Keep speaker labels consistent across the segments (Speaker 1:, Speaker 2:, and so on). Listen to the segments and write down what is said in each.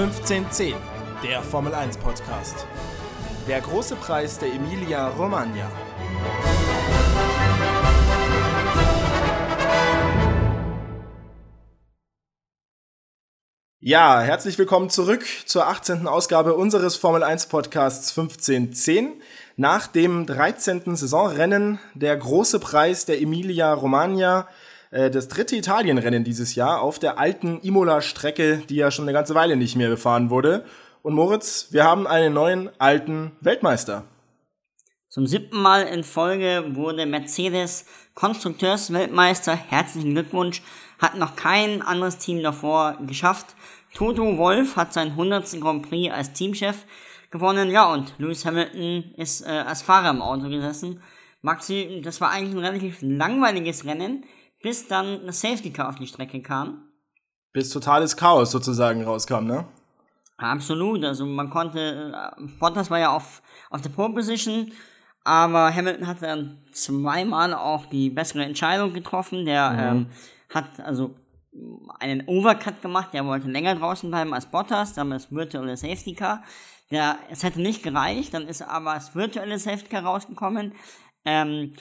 Speaker 1: 1510, der Formel 1 Podcast. Der große Preis der Emilia Romagna. Ja, herzlich willkommen zurück zur 18. Ausgabe unseres Formel 1 Podcasts 1510. Nach dem 13. Saisonrennen der große Preis der Emilia Romagna äh, das dritte Italienrennen dieses Jahr auf der alten Imola-Strecke, die ja schon eine ganze Weile nicht mehr befahren wurde. Und Moritz, wir haben einen neuen alten Weltmeister.
Speaker 2: Zum siebten Mal in Folge wurde Mercedes Konstrukteursweltmeister. Herzlichen Glückwunsch. Hat noch kein anderes Team davor geschafft. Toto Wolf hat seinen 100. Grand Prix als Teamchef gewonnen. Ja, und Lewis Hamilton ist äh, als Fahrer im Auto gesessen. Maxi, das war eigentlich ein relativ langweiliges Rennen bis dann eine Safety Car auf die Strecke kam.
Speaker 1: Bis totales Chaos sozusagen rauskam, ne?
Speaker 2: Absolut, also man konnte, äh, Bottas war ja auf, auf der Pole Position, aber Hamilton hat dann zweimal auch die bessere Entscheidung getroffen. Der mhm. ähm, hat also einen Overcut gemacht, der wollte länger draußen bleiben als Bottas, dann das virtuelle Safety Car. Der, es hätte nicht gereicht, dann ist aber das virtuelle Safety Car rausgekommen. Ähm,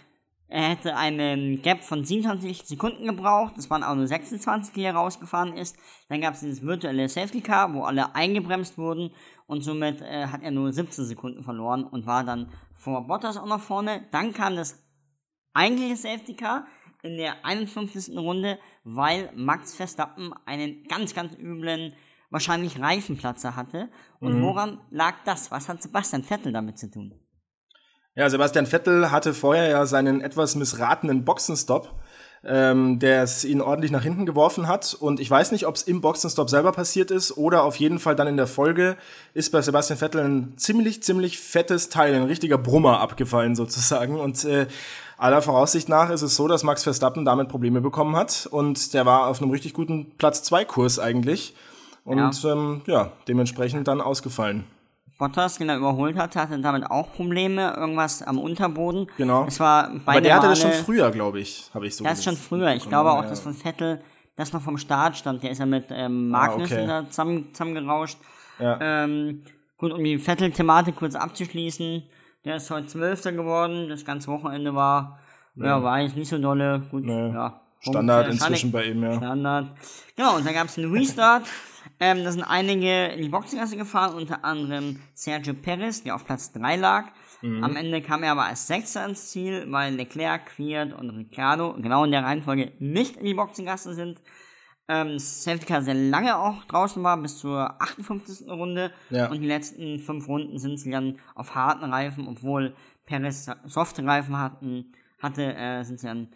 Speaker 2: er hätte einen Gap von 27 Sekunden gebraucht. Das waren auch nur 26, die er rausgefahren ist. Dann gab es dieses virtuelle Safety Car, wo alle eingebremst wurden. Und somit äh, hat er nur 17 Sekunden verloren und war dann vor Bottas auch noch vorne. Dann kam das eigentliche Safety Car in der 51. Runde, weil Max Verstappen einen ganz, ganz üblen, wahrscheinlich Reifenplatzer hatte. Und mhm. woran lag das? Was hat Sebastian Vettel damit zu tun?
Speaker 1: Ja, Sebastian Vettel hatte vorher ja seinen etwas missratenen Boxenstopp, ähm, der es ihn ordentlich nach hinten geworfen hat. Und ich weiß nicht, ob es im Boxenstopp selber passiert ist oder auf jeden Fall dann in der Folge ist bei Sebastian Vettel ein ziemlich, ziemlich fettes Teil, ein richtiger Brummer abgefallen sozusagen. Und äh, aller Voraussicht nach ist es so, dass Max Verstappen damit Probleme bekommen hat. Und der war auf einem richtig guten Platz 2 Kurs eigentlich. Und ja, ähm, ja dementsprechend dann ausgefallen.
Speaker 2: Bottas, er überholt hat, hatte damit auch Probleme, irgendwas am Unterboden.
Speaker 1: Genau.
Speaker 2: Es war
Speaker 1: Aber der hatte das schon früher, glaube ich, habe ich so
Speaker 2: Das ist schon früher. Ich glaube auch, ja. dass von Vettel das noch vom Start stand. Der ist ja mit ähm, Magnussen ah, okay. da zusammen, zusammengerauscht. Ja. Ähm, gut, um die Vettel-Thematik kurz abzuschließen. Der ist heute Zwölfter geworden. Das ganze Wochenende war, ja, ja war eigentlich nicht so dolle. Gut, nee. ja.
Speaker 1: Standard inzwischen bei ihm, ja.
Speaker 2: Standard. Genau, und dann gab es einen Restart. Ähm, da sind einige in die Boxengasse gefahren, unter anderem Sergio Perez, der auf Platz 3 lag. Mhm. Am Ende kam er aber als Sechster ins Ziel, weil Leclerc, Quiert und Ricciardo genau in der Reihenfolge nicht in die Boxengasse sind. Ähm, Safety Car sehr lange auch draußen war, bis zur 58. Runde. Ja. Und die letzten fünf Runden sind sie dann auf harten Reifen, obwohl Perez softe Reifen hatten, hatte, äh, sind sie dann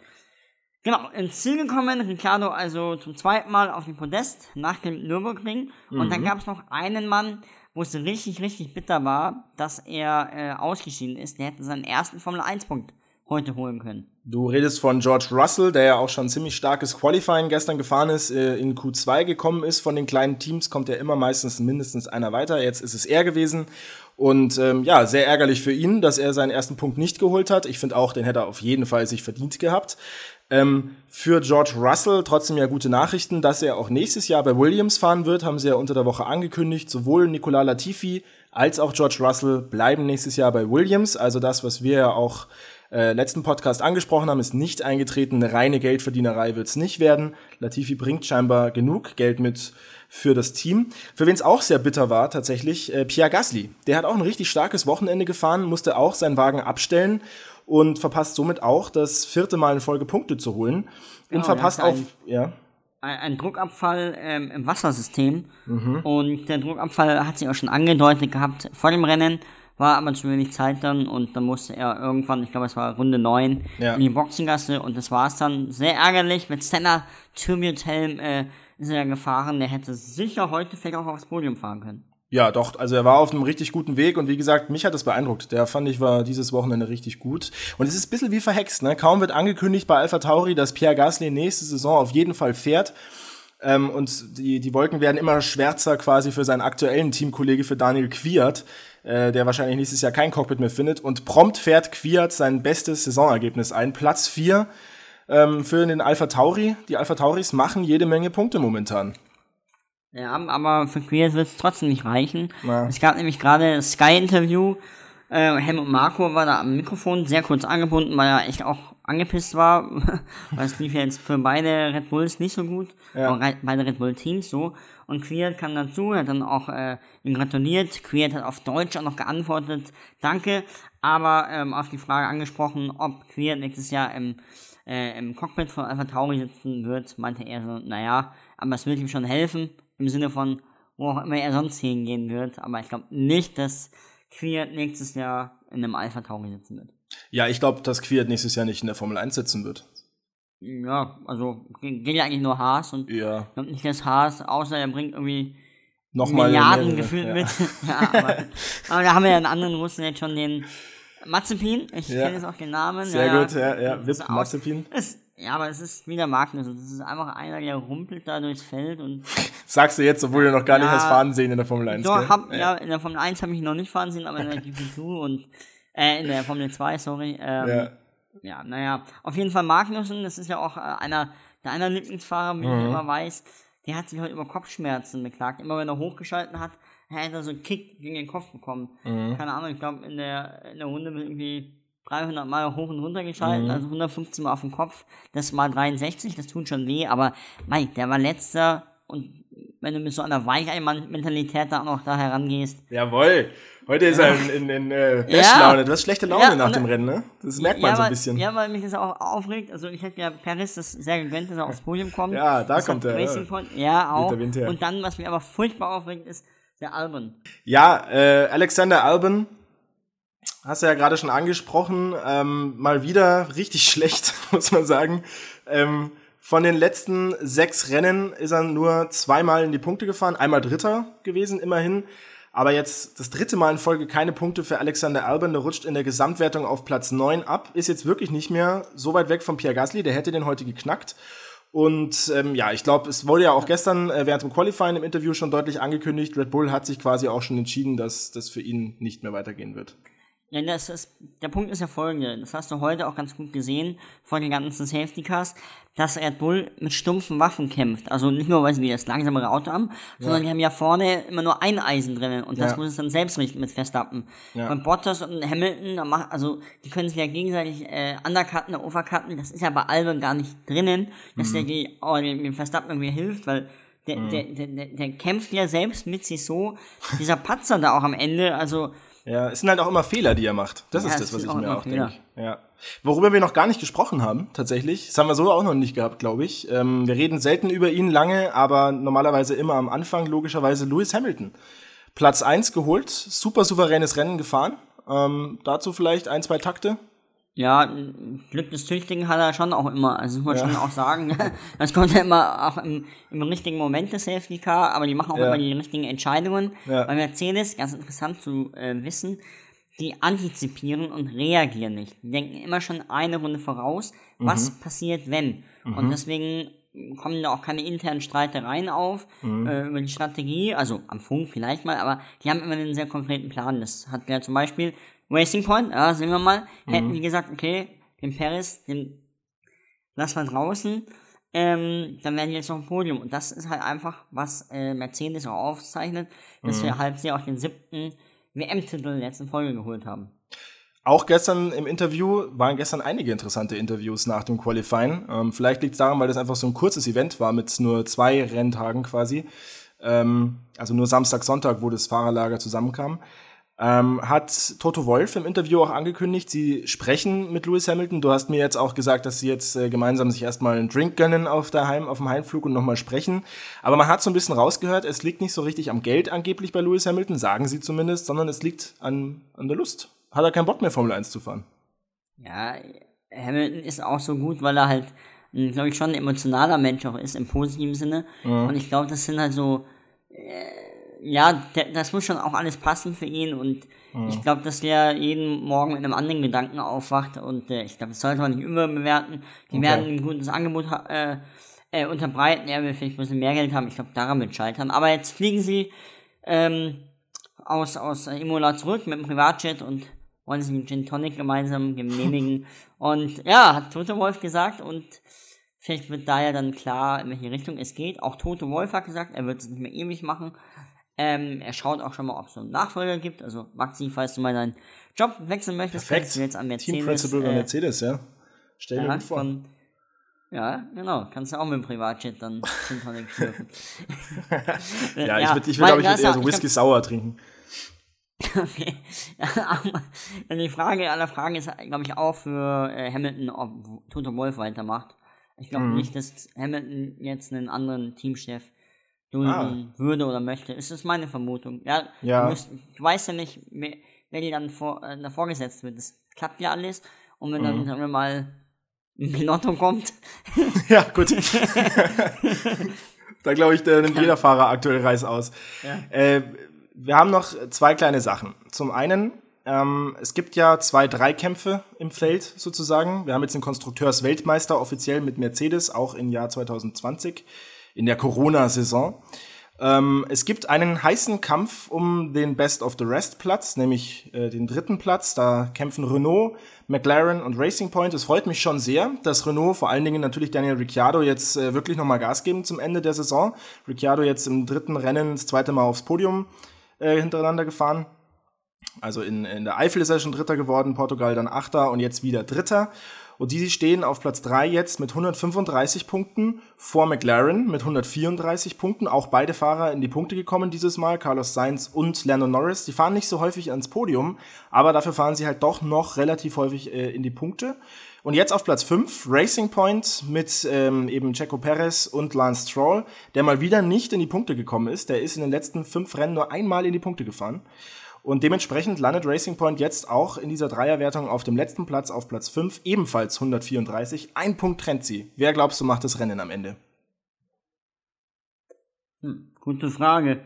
Speaker 2: Genau, ins Ziel gekommen, Ricardo also zum zweiten Mal auf dem Podest nach dem Nürburgring. Mhm. Und dann mhm. gab es noch einen Mann, wo es richtig, richtig bitter war, dass er äh, ausgeschieden ist. Der hätte seinen ersten Formel-1-Punkt heute holen können.
Speaker 1: Du redest von George Russell, der ja auch schon ziemlich starkes Qualifying gestern gefahren ist, äh, in Q2 gekommen ist. Von den kleinen Teams kommt ja immer meistens mindestens einer weiter. Jetzt ist es er gewesen. Und ähm, ja, sehr ärgerlich für ihn, dass er seinen ersten Punkt nicht geholt hat. Ich finde auch, den hätte er auf jeden Fall sich verdient gehabt. Ähm, für George Russell trotzdem ja gute Nachrichten, dass er auch nächstes Jahr bei Williams fahren wird, haben sie ja unter der Woche angekündigt. Sowohl Nicolas Latifi als auch George Russell bleiben nächstes Jahr bei Williams. Also das, was wir ja auch äh, letzten Podcast angesprochen haben, ist nicht eingetreten. Eine reine Geldverdienerei wird es nicht werden. Latifi bringt scheinbar genug Geld mit für das Team. Für wen es auch sehr bitter war, tatsächlich, äh, Pierre Gasly. Der hat auch ein richtig starkes Wochenende gefahren, musste auch seinen Wagen abstellen und verpasst somit auch das vierte Mal in Folge Punkte zu holen. Und genau, verpasst auch, ja.
Speaker 2: Ein Druckabfall ähm, im Wassersystem. Mhm. Und der Druckabfall hat sich auch schon angedeutet gehabt vor dem Rennen, war aber zu wenig Zeit dann und dann musste er irgendwann, ich glaube es war Runde 9, ja. in die Boxengasse und das war es dann. Sehr ärgerlich, mit Senna Tribute Helm äh, ist er gefahren, der hätte sicher heute vielleicht auch aufs Podium fahren können.
Speaker 1: Ja, doch, also er war auf einem richtig guten Weg und wie gesagt, mich hat das beeindruckt. Der fand ich war dieses Wochenende richtig gut. Und es ist ein bisschen wie verhext, ne? Kaum wird angekündigt bei Alpha Tauri, dass Pierre Gasly nächste Saison auf jeden Fall fährt. Ähm, und die, die Wolken werden immer schwärzer quasi für seinen aktuellen Teamkollege, für Daniel Quiert, äh, der wahrscheinlich nächstes Jahr kein Cockpit mehr findet. Und prompt fährt Quiert sein bestes Saisonergebnis ein. Platz 4 ähm, für den Alpha Tauri. Die Alpha Tauris machen jede Menge Punkte momentan.
Speaker 2: Ja, aber für Queers wird es trotzdem nicht reichen. Ja. Es gab nämlich gerade Sky-Interview. Äh, Helmut Marco war da am Mikrofon, sehr kurz angebunden, weil er echt auch angepisst war. weil es lief ja jetzt für beide Red Bulls nicht so gut. Ja. beide Red Bull-Teams so. Und Queert kam dazu, hat dann auch äh, ihn gratuliert. Queert hat auf Deutsch auch noch geantwortet, danke. Aber ähm, auf die Frage angesprochen, ob Queert nächstes Jahr im, äh, im Cockpit von Alpha Tauri sitzen wird, meinte er so, naja, aber es wird ihm schon helfen im Sinne von, wo auch immer er sonst hingehen wird. Aber ich glaube nicht, dass Queert nächstes Jahr in einem Alpha Tauri sitzen wird.
Speaker 1: Ja, ich glaube, dass Queert nächstes Jahr nicht in der Formel 1 sitzen wird.
Speaker 2: Ja, also geht ja eigentlich nur Haas und ja. ich glaube nicht, dass Haas, außer er bringt irgendwie
Speaker 1: Nochmal
Speaker 2: Milliarden gefühlt ja. mit. ja, aber, aber, da haben wir ja einen anderen Russen jetzt schon den Mazepin. Ich ja. kenne jetzt auch den Namen.
Speaker 1: Sehr gut, ja, ja. Wip Mazepin.
Speaker 2: Ist, ja, aber es ist wieder Magnus. Das ist einfach einer, der rumpelt da durchs Feld und.
Speaker 1: Sagst du jetzt, obwohl du noch gar ja, nicht hast fahren sehen in der Formel 1.
Speaker 2: Doch, hab, ja. ja. in der Formel 1 habe ich noch nicht fahren sehen, aber in der GP2 und äh, in der Formel 2, sorry. Ähm, ja. ja, naja. Auf jeden Fall Magnussen, das ist ja auch äh, einer der einer Lieblingsfahrer, wie mhm. ich immer weiß, der hat sich heute über Kopfschmerzen beklagt. Immer wenn er hochgeschalten hat, hat er so einen Kick gegen den Kopf bekommen. Mhm. Keine Ahnung, ich glaube in der, in der Runde irgendwie 300 Mal hoch und runter geschalten, mhm. also 115 Mal auf den Kopf, das mal 63, das tut schon weh, aber Mike, der war letzter und wenn du mit so einer Weichei-Mentalität da auch noch da herangehst.
Speaker 1: Jawohl, heute ist er in, in, in äh, Bestlaune, ja. du hast schlechte Laune ja, nach dem Rennen, ne? Das merkt man so ein bisschen.
Speaker 2: Ja, weil mich das auch aufregt, also ich hätte ja Paris das sehr gegönnt, dass er aufs Podium kommt.
Speaker 1: Ja, da das kommt er.
Speaker 2: Racing Point. Ja, auch. Und dann, was mich aber furchtbar aufregt, ist der Albon.
Speaker 1: Ja, äh, Alexander Albon hast du ja gerade schon angesprochen, ähm, mal wieder richtig schlecht, muss man sagen. Ähm, von den letzten sechs Rennen ist er nur zweimal in die Punkte gefahren, einmal Dritter gewesen, immerhin. Aber jetzt das dritte Mal in Folge keine Punkte für Alexander Albon, der rutscht in der Gesamtwertung auf Platz neun ab, ist jetzt wirklich nicht mehr so weit weg von Pierre Gasly, der hätte den heute geknackt. Und ähm, ja, ich glaube, es wurde ja auch gestern äh, während dem Qualifying im Interview schon deutlich angekündigt, Red Bull hat sich quasi auch schon entschieden, dass das für ihn nicht mehr weitergehen wird.
Speaker 2: Ja, das ist, der Punkt ist ja folgende. Das hast du heute auch ganz gut gesehen von den ganzen Safety Cars, dass Red Bull mit stumpfen Waffen kämpft. Also nicht nur, weil sie das langsamere Auto haben, ja. sondern die haben ja vorne immer nur ein Eisen drin und das ja. muss es dann selbst richten mit Verstappen. Ja. Und Bottas und Hamilton, also die können sich ja gegenseitig äh, undercutten, overcutten. Das ist ja bei Albon gar nicht drinnen, dass mhm. der die, oh, dem Verstappen irgendwie hilft, weil der, mhm. der, der, der, der kämpft ja selbst mit sich so. Dieser Patzer da auch am Ende, also
Speaker 1: ja, es sind halt auch immer Fehler, die er macht. Das ja, ist das, was ich mir auch denke. Ja. Worüber wir noch gar nicht gesprochen haben, tatsächlich. Das haben wir so auch noch nicht gehabt, glaube ich. Ähm, wir reden selten über ihn lange, aber normalerweise immer am Anfang, logischerweise Lewis Hamilton. Platz 1 geholt, super souveränes Rennen gefahren. Ähm, dazu vielleicht ein, zwei Takte.
Speaker 2: Ja, Glück des Tüchtigen hat er schon auch immer, also muss man ja. schon auch sagen. Das kommt ja immer auch im, im richtigen Moment des Safety Car, aber die machen auch ja. immer die richtigen Entscheidungen. Ja. Bei Mercedes, ganz interessant zu äh, wissen, die antizipieren und reagieren nicht. Die denken immer schon eine Runde voraus, was mhm. passiert, wenn. Mhm. Und deswegen kommen da auch keine internen Streitereien auf mhm. äh, über die Strategie, also am Funk vielleicht mal, aber die haben immer einen sehr konkreten Plan. Das hat ja zum Beispiel Racing Point, ja, sehen wir mal, mhm. hätten die gesagt, okay, den Paris, den lassen wir draußen, ähm, dann werden die jetzt noch ein Podium. Und das ist halt einfach, was äh, Mercedes auch aufzeichnet, dass mhm. wir halt sie auch den siebten WM-Titel in der letzten Folge geholt haben.
Speaker 1: Auch gestern im Interview waren gestern einige interessante Interviews nach dem Qualifying. Ähm, vielleicht liegt es daran, weil das einfach so ein kurzes Event war mit nur zwei Renntagen quasi. Ähm, also nur Samstag, Sonntag, wo das Fahrerlager zusammenkam ähm, hat Toto Wolf im Interview auch angekündigt, sie sprechen mit Lewis Hamilton. Du hast mir jetzt auch gesagt, dass sie jetzt äh, gemeinsam sich erstmal einen Drink gönnen auf, der Heim, auf dem Heimflug und nochmal sprechen. Aber man hat so ein bisschen rausgehört, es liegt nicht so richtig am Geld angeblich bei Lewis Hamilton, sagen sie zumindest, sondern es liegt an, an der Lust. Hat er keinen Bock mehr, Formel 1 zu fahren?
Speaker 2: Ja, Hamilton ist auch so gut, weil er halt, glaube ich, schon ein emotionaler Mensch auch ist, im positiven Sinne. Mhm. Und ich glaube, das sind halt so. Äh, ja, das muss schon auch alles passen für ihn und mhm. ich glaube, dass der jeden Morgen mit einem anderen Gedanken aufwacht und äh, ich glaube, das sollte man nicht überbewerten. Die okay. werden ein gutes Angebot äh, äh, unterbreiten, er will vielleicht ein bisschen mehr Geld haben, ich glaube, daran wird scheitern. Aber jetzt fliegen sie ähm, aus, aus Imola zurück mit dem Privatjet und wollen sich einen Gin Tonic gemeinsam genehmigen und ja, hat Tote Wolf gesagt und Vielleicht wird da ja dann klar, in welche Richtung es geht. Auch Tote Wolf hat gesagt, er wird es nicht mehr ewig machen. Ähm, er schaut auch schon mal, ob es so einen Nachfolger gibt. Also Maxi, falls du mal deinen Job wechseln möchtest,
Speaker 1: Perfekt.
Speaker 2: du jetzt an Mercedes.
Speaker 1: Team Principal bei
Speaker 2: äh,
Speaker 1: Mercedes, ja. Stell dir
Speaker 2: ja,
Speaker 1: vor.
Speaker 2: von, ja, genau. Kannst du auch mit dem Privatjet dann Gin Tonic schlürfen.
Speaker 1: ja, ich würde, ich würd, glaube ich, würd eher so Whisky Sour trinken.
Speaker 2: Okay. Die Frage aller Fragen ist, glaube ich, auch für äh, Hamilton, ob Toto Wolf weitermacht. Ich glaube
Speaker 1: Mhm.
Speaker 2: nicht, dass Hamilton jetzt einen anderen Teamchef dulden
Speaker 1: Ah.
Speaker 2: würde oder möchte. Es ist meine Vermutung. Ja,
Speaker 1: Ja.
Speaker 2: Du, musst, du weißt ja nicht, wer, dir dann vor, äh, da vorgesetzt wird. Das klappt ja alles. Und wenn
Speaker 1: Mhm.
Speaker 2: dann, sagen wir mal, ein Pinotto kommt,
Speaker 1: Ja, gut. da glaube ich, da nimmt jeder Fahrer aktuell Reis aus.
Speaker 2: Ja.
Speaker 1: Äh, wir haben noch zwei kleine Sachen. Zum einen, ähm, es gibt ja zwei Dreikämpfe im Feld sozusagen. Wir haben jetzt den Konstrukteursweltmeister offiziell mit Mercedes, auch im Jahr 2020, in der Corona-Saison. Ähm, es gibt einen heißen Kampf um den Best of the Rest Platz, nämlich äh, den dritten Platz. Da kämpfen Renault, McLaren und Racing Point. Es freut mich schon sehr, dass Renault, vor allen Dingen natürlich Daniel Ricciardo, jetzt äh, wirklich nochmal Gas geben zum Ende der Saison. Ricciardo jetzt im dritten Rennen das zweite Mal aufs Podium äh, hintereinander gefahren. Also in, in der Eifel ist er schon Dritter geworden, Portugal dann Achter und jetzt wieder Dritter. Und die stehen auf Platz 3 jetzt mit 135 Punkten vor McLaren mit 134 Punkten. Auch beide Fahrer in die Punkte gekommen dieses Mal, Carlos Sainz und Lando Norris. Die fahren nicht so häufig ans Podium, aber dafür fahren sie halt doch noch relativ häufig äh, in die Punkte. Und jetzt auf Platz 5 Racing Point mit ähm, eben Checo Perez und Lance Stroll, der mal wieder nicht in die Punkte gekommen ist. Der ist in den letzten fünf Rennen nur einmal in die Punkte gefahren. Und dementsprechend landet Racing Point jetzt auch in dieser Dreierwertung auf dem letzten Platz, auf Platz 5, ebenfalls 134. Ein Punkt trennt sie. Wer glaubst du macht das Rennen am Ende?
Speaker 2: Hm, gute Frage.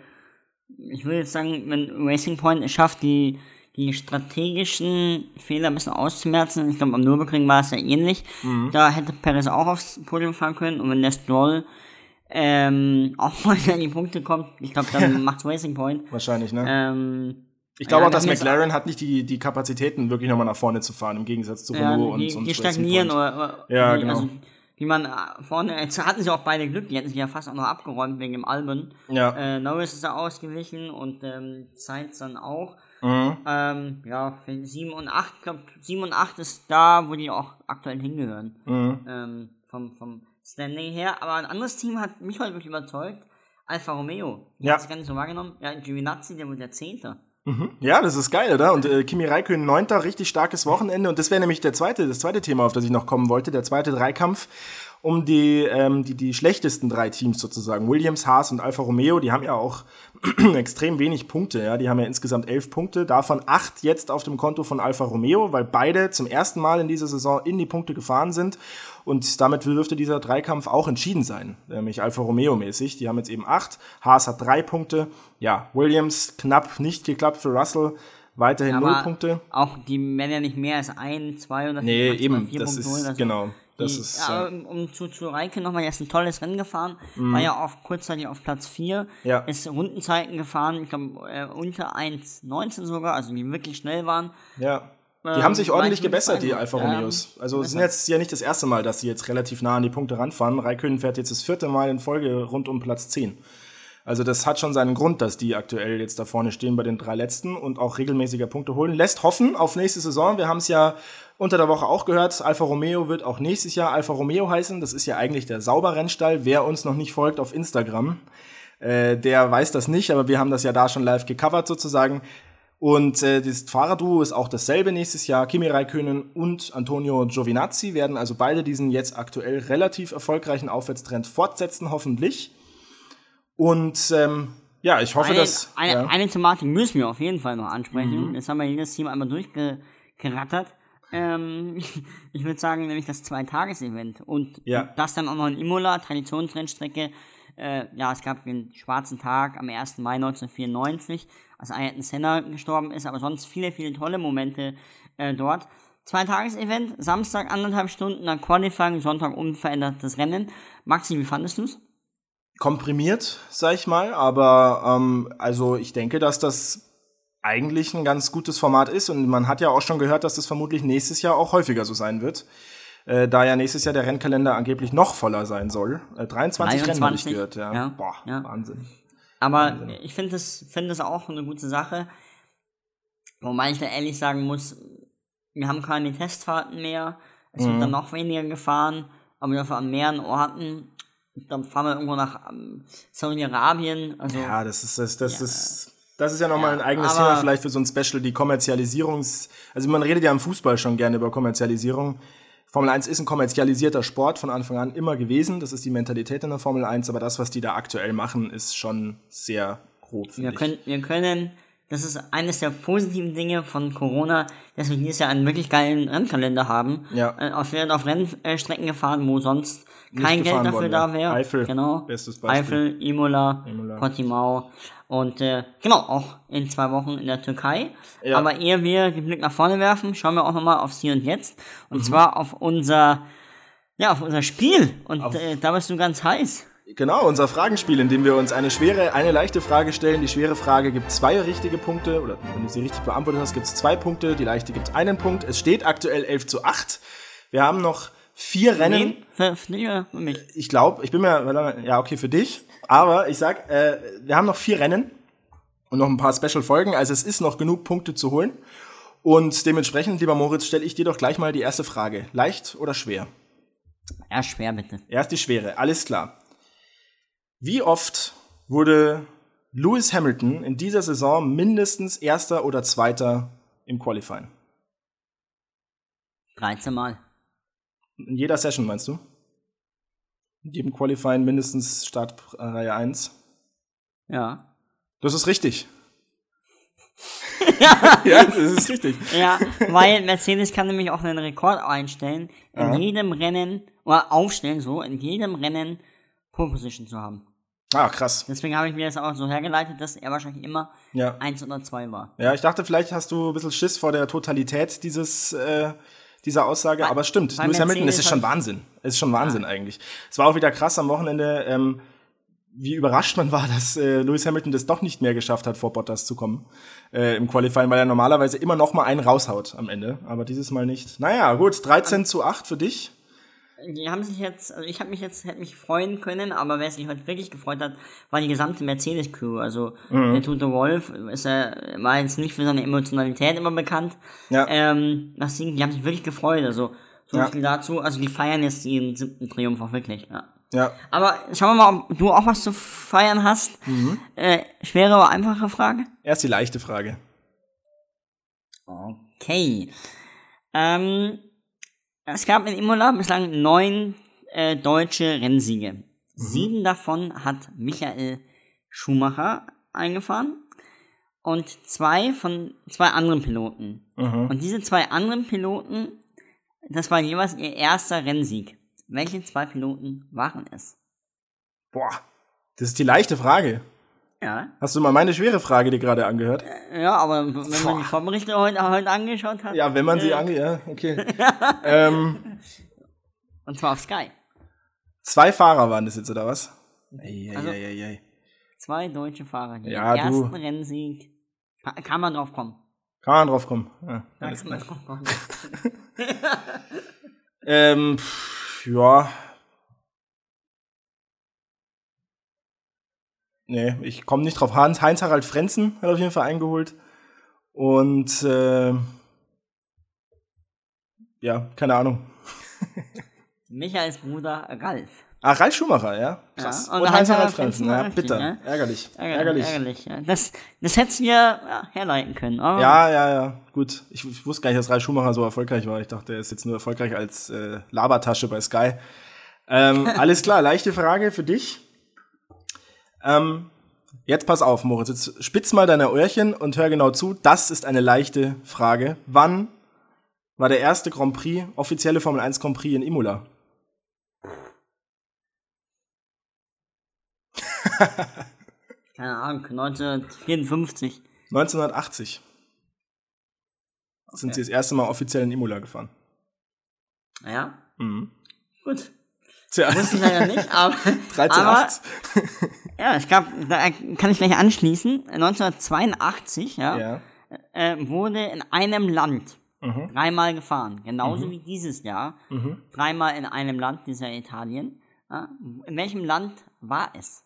Speaker 2: Ich würde jetzt sagen, wenn Racing Point es schafft, die, die strategischen Fehler ein bisschen auszumerzen, ich glaube, am Nürburgring war es ja ähnlich, da hätte Perez auch aufs Podium fahren können und wenn der Stroll ähm, auch mal in die Punkte kommt, ich glaube, dann macht's Racing Point.
Speaker 1: Wahrscheinlich, ne?
Speaker 2: Ähm,
Speaker 1: ich glaube
Speaker 2: ja,
Speaker 1: auch, dass McLaren hat nicht die, die Kapazitäten, wirklich nochmal nach vorne zu fahren, im Gegensatz zu
Speaker 2: ja,
Speaker 1: Renault und,
Speaker 2: die,
Speaker 1: und
Speaker 2: die
Speaker 1: Racing
Speaker 2: stagnieren oder, oder
Speaker 1: Ja,
Speaker 2: die,
Speaker 1: genau.
Speaker 2: also, wie man vorne, jetzt hatten sie auch beide Glück, die hätten sich ja fast auch noch abgeräumt wegen dem Albon.
Speaker 1: Ja.
Speaker 2: Äh, Norris ist da ausgewichen und ähm, Sainz dann auch.
Speaker 1: Mhm.
Speaker 2: Ähm, ja, 7 und 8, ich glaube 7 und 8 ist da, wo die auch aktuell hingehören.
Speaker 1: Mhm.
Speaker 2: Ähm, vom, vom Standing her. Aber ein anderes Team hat mich heute wirklich überzeugt. Alfa Romeo. Ich
Speaker 1: Ja.
Speaker 2: hab's gar nicht so wahrgenommen. Ja, Giovinazzi, der wurde der Zehnter.
Speaker 1: Ja, das ist geil, oder? Und äh, Kimi Räikkönen neunter, richtig starkes Wochenende. Und das wäre nämlich der zweite, das zweite Thema, auf das ich noch kommen wollte, der zweite Dreikampf um die, ähm, die, die schlechtesten drei Teams sozusagen. Williams, Haas und Alfa Romeo, die haben ja auch extrem wenig Punkte, ja. Die haben ja insgesamt elf Punkte, davon acht jetzt auf dem Konto von Alfa Romeo, weil beide zum ersten Mal in dieser Saison in die Punkte gefahren sind. Und damit dürfte dieser Dreikampf auch entschieden sein, nämlich Alfa Romeo mäßig. Die haben jetzt eben acht, Haas hat drei Punkte. Ja, Williams knapp nicht geklappt für Russell, weiterhin null
Speaker 2: Aber
Speaker 1: Punkte.
Speaker 2: auch die ja nicht mehr als ein, zwei oder
Speaker 1: Nee, eben,
Speaker 2: vier
Speaker 1: das
Speaker 2: Punkte
Speaker 1: ist,
Speaker 2: holen. Also
Speaker 1: genau. Das
Speaker 2: die,
Speaker 1: ist,
Speaker 2: ja,
Speaker 1: äh,
Speaker 2: um, um zu, zu Reike nochmal, er ist ein tolles Rennen gefahren, war ja auf kurzzeitig auf Platz 4,
Speaker 1: Ja.
Speaker 2: ist Rundenzeiten gefahren, ich glaube äh, unter 1,19 sogar, also die wirklich schnell waren.
Speaker 1: Ja. Die
Speaker 2: Ähm,
Speaker 1: haben sich ordentlich gebessert, die. Alfa Romeos. Also es
Speaker 2: besser.
Speaker 1: sind jetzt ja nicht das erste Mal, dass sie jetzt relativ nah an die Punkte ranfahren. Raikönnen fährt jetzt das vierte Mal in Folge rund um Platz 10. Also das hat schon seinen Grund, dass die aktuell jetzt da vorne stehen bei den drei letzten und auch regelmäßiger Punkte holen. Lässt hoffen auf nächste Saison. Wir haben es ja unter der Woche auch gehört. Alfa Romeo wird auch nächstes Jahr Alfa Romeo heißen. Das ist ja eigentlich der Sauberrennstall. Wer uns noch nicht folgt auf Instagram, äh, der weiß das nicht, aber wir haben das ja da schon live gecovert sozusagen. Und äh, das Fahrerduo ist auch dasselbe nächstes Jahr. Kimi Räikkönen und Antonio Giovinazzi werden also beide diesen jetzt aktuell relativ erfolgreichen Aufwärtstrend fortsetzen, hoffentlich. Und ähm, ja, ich hoffe,
Speaker 2: Eine,
Speaker 1: dass.
Speaker 2: eine,
Speaker 1: ja.
Speaker 2: eine Thematik müssen wir auf jeden Fall noch ansprechen.
Speaker 1: Mhm.
Speaker 2: Jetzt haben wir jedes Team einmal durchgerattert. Ähm, ich würde sagen, nämlich das Zwei-Tages-Event. Und
Speaker 1: Ja.
Speaker 2: das dann auch noch in Imola, Traditionsrennstrecke. Äh, ja, es gab den schwarzen Tag am 1. Mai 1994, als Ayrton Senna gestorben ist, aber sonst viele, viele tolle Momente äh, dort. Zwei-Tages-Event, Samstag anderthalb Stunden, dann Qualifying, Sonntag unverändertes Rennen. Maxi, wie fandest du's?
Speaker 1: komprimiert, sag ich mal, aber ähm, also ich denke, dass das eigentlich ein ganz gutes Format ist und man hat ja auch schon gehört, dass das vermutlich nächstes Jahr auch häufiger so sein wird. äh, da ja nächstes Jahr der Rennkalender angeblich noch voller sein soll. Äh, 23, Rennen habe ich
Speaker 2: 23,
Speaker 1: gehört, ja.
Speaker 2: ja,
Speaker 1: Boah,
Speaker 2: ja.
Speaker 1: Wahnsinn.
Speaker 2: Aber ich finde das, finde das auch eine gute Sache. Wobei ich da ehrlich sagen muss, wir haben keine Testfahrten mehr. Es
Speaker 1: Mhm.
Speaker 2: wird dann noch weniger gefahren, aber dafür an mehreren Orten. Dann fahren wir irgendwo nach ähm, Saudi-Arabien. Also
Speaker 1: Ja, das ist das, das ist das ist ja nochmal ein eigenes Thema vielleicht für so ein Special, die Kommerzialisierungs also man redet ja im Fußball schon gerne über Kommerzialisierung. Formel 1 ist ein kommerzialisierter Sport von Anfang an immer gewesen. Das ist die Mentalität in der Formel 1, aber das, was die da aktuell machen, ist schon sehr grob.
Speaker 2: wir können, wir können, das ist eines der positiven Dinge von Corona, dass wir dieses Jahr einen wirklich geilen Rennkalender haben.
Speaker 1: Ja.
Speaker 2: Äh, Auf werden auf Rennstrecken gefahren, wo sonst kein Geld dafür
Speaker 1: worden
Speaker 2: da
Speaker 1: wäre. Eifel,
Speaker 2: genau.
Speaker 1: bestes Beispiel.
Speaker 2: Eifel, Imola,
Speaker 1: Imola.
Speaker 2: Portimao und äh, genau, auch in zwei Wochen in der Türkei.
Speaker 1: Ja.
Speaker 2: Aber ehe wir den Blick nach vorne werfen, schauen wir auch nochmal aufs Hier und Jetzt.
Speaker 1: Mhm.
Speaker 2: Und zwar auf unser, ja, auf unser Spiel. Und äh, da bist du ganz heiß.
Speaker 1: Genau, unser Fragenspiel, in dem wir uns eine schwere, eine leichte Frage stellen. Die schwere Frage gibt zwei richtige Punkte, oder wenn du sie richtig beantwortet hast, gibt es zwei Punkte, die leichte gibt einen Punkt. Es steht aktuell 11 zu 8. Wir haben noch vier Rennen.
Speaker 2: Wen? Für, für mich?
Speaker 1: Ich glaube, ich bin mir, ja, okay, für dich. Aber ich sag, äh, wir haben noch vier Rennen und noch ein paar Special-Folgen, also es ist noch genug Punkte zu holen. Und dementsprechend, lieber Moritz, stelle ich dir doch gleich mal die erste Frage. Leicht oder schwer?
Speaker 2: Ja, schwer bitte.
Speaker 1: Erst die schwere, alles klar. Wie oft wurde Lewis Hamilton in dieser Saison mindestens Erster oder Zweiter im Qualifying?
Speaker 2: 13 Mal.
Speaker 1: In jeder Session, meinst du? In jedem Qualifying mindestens Startreihe 1?
Speaker 2: Ja.
Speaker 1: Das ist richtig. ja, das ist richtig.
Speaker 2: Ja, weil Mercedes kann nämlich auch einen Rekord einstellen, in jedem Rennen, oder aufstellen, so, in jedem Rennen Pole Position zu haben.
Speaker 1: Ah, krass.
Speaker 2: Deswegen habe ich mir das auch so hergeleitet, dass er wahrscheinlich immer
Speaker 1: Ja.
Speaker 2: eins oder zwei war.
Speaker 1: Ja, ich dachte, vielleicht hast du ein bisschen Schiss vor der Totalität dieses, äh, dieser Aussage, aber es stimmt.
Speaker 2: bei
Speaker 1: Lewis Hamilton, es ist schon Wahnsinn. Es ist schon Wahnsinn eigentlich. Es war auch wieder krass am Wochenende, ähm, wie überrascht man war, dass äh, Lewis Hamilton das doch nicht mehr geschafft hat, vor Bottas zu kommen äh, im Qualifying, weil er normalerweise immer noch mal einen raushaut am Ende, aber dieses Mal nicht. Naja, gut, 13 zu 8 für dich.
Speaker 2: Die haben sich jetzt, also ich habe mich jetzt, hätte mich freuen können, aber wer sich heute wirklich gefreut hat, war die gesamte Mercedes-Crew. Also
Speaker 1: Mhm.
Speaker 2: der Tote Wolf ist er, war jetzt nicht für seine Emotionalität immer bekannt.
Speaker 1: Ja.
Speaker 2: Ähm, Ding, die haben sich wirklich gefreut. Also so
Speaker 1: Ja.
Speaker 2: viel dazu. Also die feiern jetzt ihren siebten Triumph auch wirklich. Ja.
Speaker 1: Ja,
Speaker 2: Aber schauen wir mal, ob du auch was zu feiern hast.
Speaker 1: Mhm.
Speaker 2: Äh, schwere oder einfache Frage?
Speaker 1: erst die leichte Frage.
Speaker 2: Okay. Ähm, es gab in Imola bislang neun äh, deutsche Rennsiege. Sieben davon hat Michael Schumacher eingefahren und zwei von zwei anderen Piloten. Und diese zwei anderen Piloten, das war jeweils ihr erster Rennsieg. Welche zwei Piloten waren es?
Speaker 1: Boah, das ist die leichte Frage.
Speaker 2: Ja.
Speaker 1: Hast du mal meine schwere Frage dir gerade angehört?
Speaker 2: Ja, aber wenn man die Vorberichte heute, heute angeschaut hat.
Speaker 1: Ja, wenn man sie
Speaker 2: äh,
Speaker 1: ange... Ja, okay. ähm,
Speaker 2: Und zwar auf Sky.
Speaker 1: zwei Fahrer waren das jetzt, oder was? Ei, ei,
Speaker 2: Also-
Speaker 1: ei, ei, ei.
Speaker 2: Zwei deutsche Fahrer, die
Speaker 1: Ja,
Speaker 2: den
Speaker 1: du.
Speaker 2: ersten Rennsieg. Ka- Kann man drauf kommen.
Speaker 1: Kann man drauf kommen. Ja,
Speaker 2: kann man drauf kommen.
Speaker 1: Ähm, pff, ja. Nee, ich komme nicht drauf. Hans, Heinz-Harald Frenzen hat auf jeden Fall eingeholt. Und äh, ja, keine Ahnung.
Speaker 2: Michaels Bruder Ralf.
Speaker 1: Ah, Ralf Schumacher, ja? Krass.
Speaker 2: Ja, und
Speaker 1: und
Speaker 2: Heinz-Harald Frenzen
Speaker 1: ja, bitter.
Speaker 2: ne? Ärgerlich.
Speaker 1: Ärgerlich.
Speaker 2: Ärgerlich. Ja. das, das hätten wir ja, herleiten können. Aber
Speaker 1: Ja, ja, ja, gut. Ich, ich wusste gar nicht, dass Ralf Schumacher so erfolgreich war. Ich dachte, er ist jetzt nur erfolgreich als äh, Labertasche bei Sky. Ähm, alles klar, leichte Frage für dich. Ähm, jetzt pass auf, Moritz. Jetzt spitz mal deine Öhrchen und hör genau zu. Das ist eine leichte Frage. Wann war der erste Grand Prix, offizielle Formel 1 Grand Prix in Imola?
Speaker 2: keine Ahnung, 1954.
Speaker 1: 1980 sind sie das erste Mal offiziell in Imola gefahren.
Speaker 2: Ja,
Speaker 1: Mhm.
Speaker 2: gut.
Speaker 1: Tja,
Speaker 2: Wusste ich leider nicht, aber,
Speaker 1: 13,
Speaker 2: aber
Speaker 1: 8.
Speaker 2: ja, ich glaube, da kann ich gleich anschließen. 1982, ja,
Speaker 1: Ja.
Speaker 2: äh, wurde in einem Land Mhm. Dreimal gefahren, genauso mhm. wie dieses Jahr. Mhm. Dreimal in einem Land, dieser Italien. Ja, in welchem Land war es?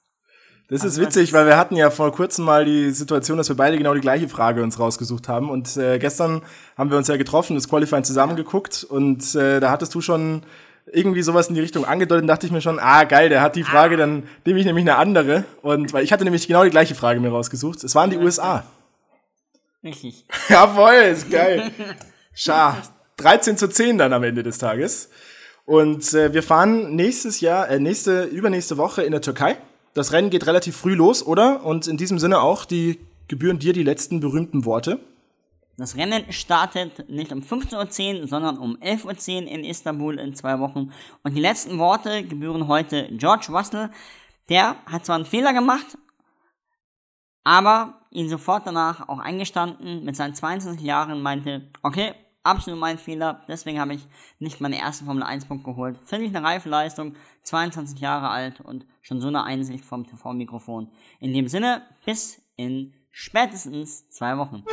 Speaker 1: Das ist also witzig, weil wir hatten ja vor kurzem mal die Situation, dass wir beide genau die gleiche Frage uns rausgesucht haben. Und äh, gestern haben wir uns ja getroffen, das Qualifying zusammengeguckt und äh, da hattest du schon irgendwie sowas in die Richtung angedeutet, dachte ich mir schon, ah geil, der hat die Frage, dann nehme ich nämlich eine andere. Und weil ich hatte nämlich genau die gleiche Frage mir rausgesucht. Es waren die USA.
Speaker 2: Richtig.
Speaker 1: Jawohl, ist geil. Schar. 13 zu 10 dann am Ende des Tages. Und äh, wir fahren nächstes Jahr, äh, nächste, übernächste Woche in der Türkei. Das Rennen geht relativ früh los, oder? Und in diesem Sinne auch die gebühren dir die letzten berühmten Worte.
Speaker 2: Das Rennen startet nicht um 15.10 Uhr, sondern um 11.10 Uhr in Istanbul in zwei Wochen. Und die letzten Worte gebühren heute George Russell. Der hat zwar einen Fehler gemacht, aber ihn sofort danach auch eingestanden mit seinen 22 Jahren meinte, okay, absolut mein Fehler, deswegen habe ich nicht meine erste Formel 1 Punkt geholt. Finde ich eine reife Leistung, 22 Jahre alt und schon so eine Einsicht vom TV-Mikrofon. In dem Sinne, bis in spätestens zwei Wochen.